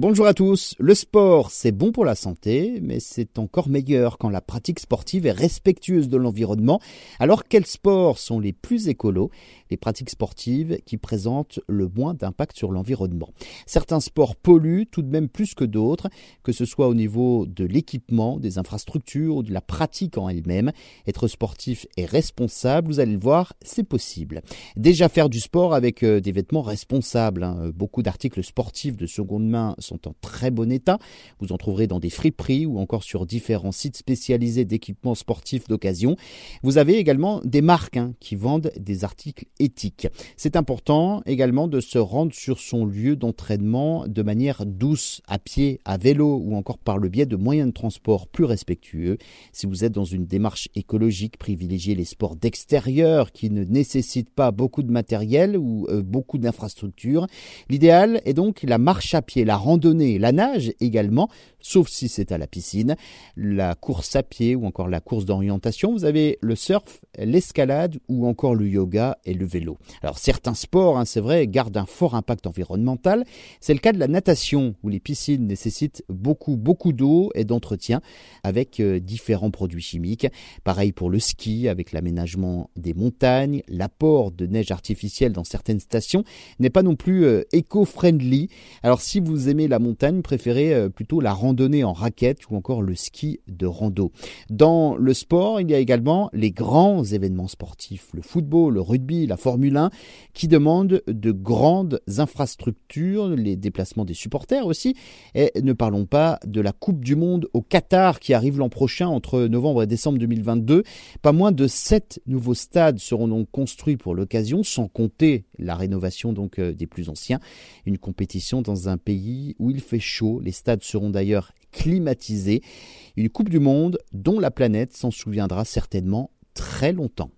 Bonjour à tous. Le sport, c'est bon pour la santé, mais c'est encore meilleur quand la pratique sportive est respectueuse de l'environnement. Alors, quels sports sont les plus écolos Les pratiques sportives qui présentent le moins d'impact sur l'environnement? Certains sports polluent tout de même plus que d'autres, que ce soit au niveau de l'équipement, des infrastructures ou de la pratique en elle-même. Être sportif et responsable, vous allez le voir, c'est possible. Déjà faire du sport avec euh, des vêtements responsables. Hein. Beaucoup d'articles sportifs de seconde main sont en très bon état. Vous en trouverez dans des friperies ou encore sur différents sites spécialisés d'équipements sportifs d'occasion. Vous avez également des marques hein, qui vendent des articles éthiques. C'est important également de se rendre sur son lieu d'entraînement de manière douce, à pied, à vélo ou encore par le biais de moyens de transport plus respectueux. Si vous êtes dans une démarche écologique, privilégiez les sports d'extérieur qui ne nécessitent pas beaucoup de matériel ou euh, beaucoup d'infrastructures. L'idéal est donc la marche à pied, la randonnée randonnée, la nage également, sauf si c'est à la piscine, la course à pied ou encore la course d'orientation. Vous avez le surf, l'escalade ou encore le yoga et le vélo. Alors certains sports, hein, c'est vrai, gardent un fort impact environnemental. C'est le cas de la natation où les piscines nécessitent beaucoup, beaucoup d'eau et d'entretien avec euh, différents produits chimiques. Pareil pour le ski avec l'aménagement des montagnes, l'apport de neige artificielle dans certaines stations n'est pas non plus euh, éco-friendly. Alors si vous aimez la montagne, préférez euh, plutôt la randonnée en raquette ou encore le ski de rando. Dans le sport, il y a également les grands événements sportifs, le football, le rugby, la Formule 1, qui demandent de grandes infrastructures, les déplacements des supporters aussi. Et ne parlons pas de la Coupe du Monde au Qatar qui arrive l'an prochain entre novembre et décembre 2022. Pas moins de sept nouveaux stades seront donc construits pour l'occasion, sans compter la rénovation donc euh, des plus anciens. Une compétition dans un pays où il fait chaud. Les stades seront d'ailleurs climatisés. Une Coupe du Monde dont la planète s'en souviendra certainement très longtemps.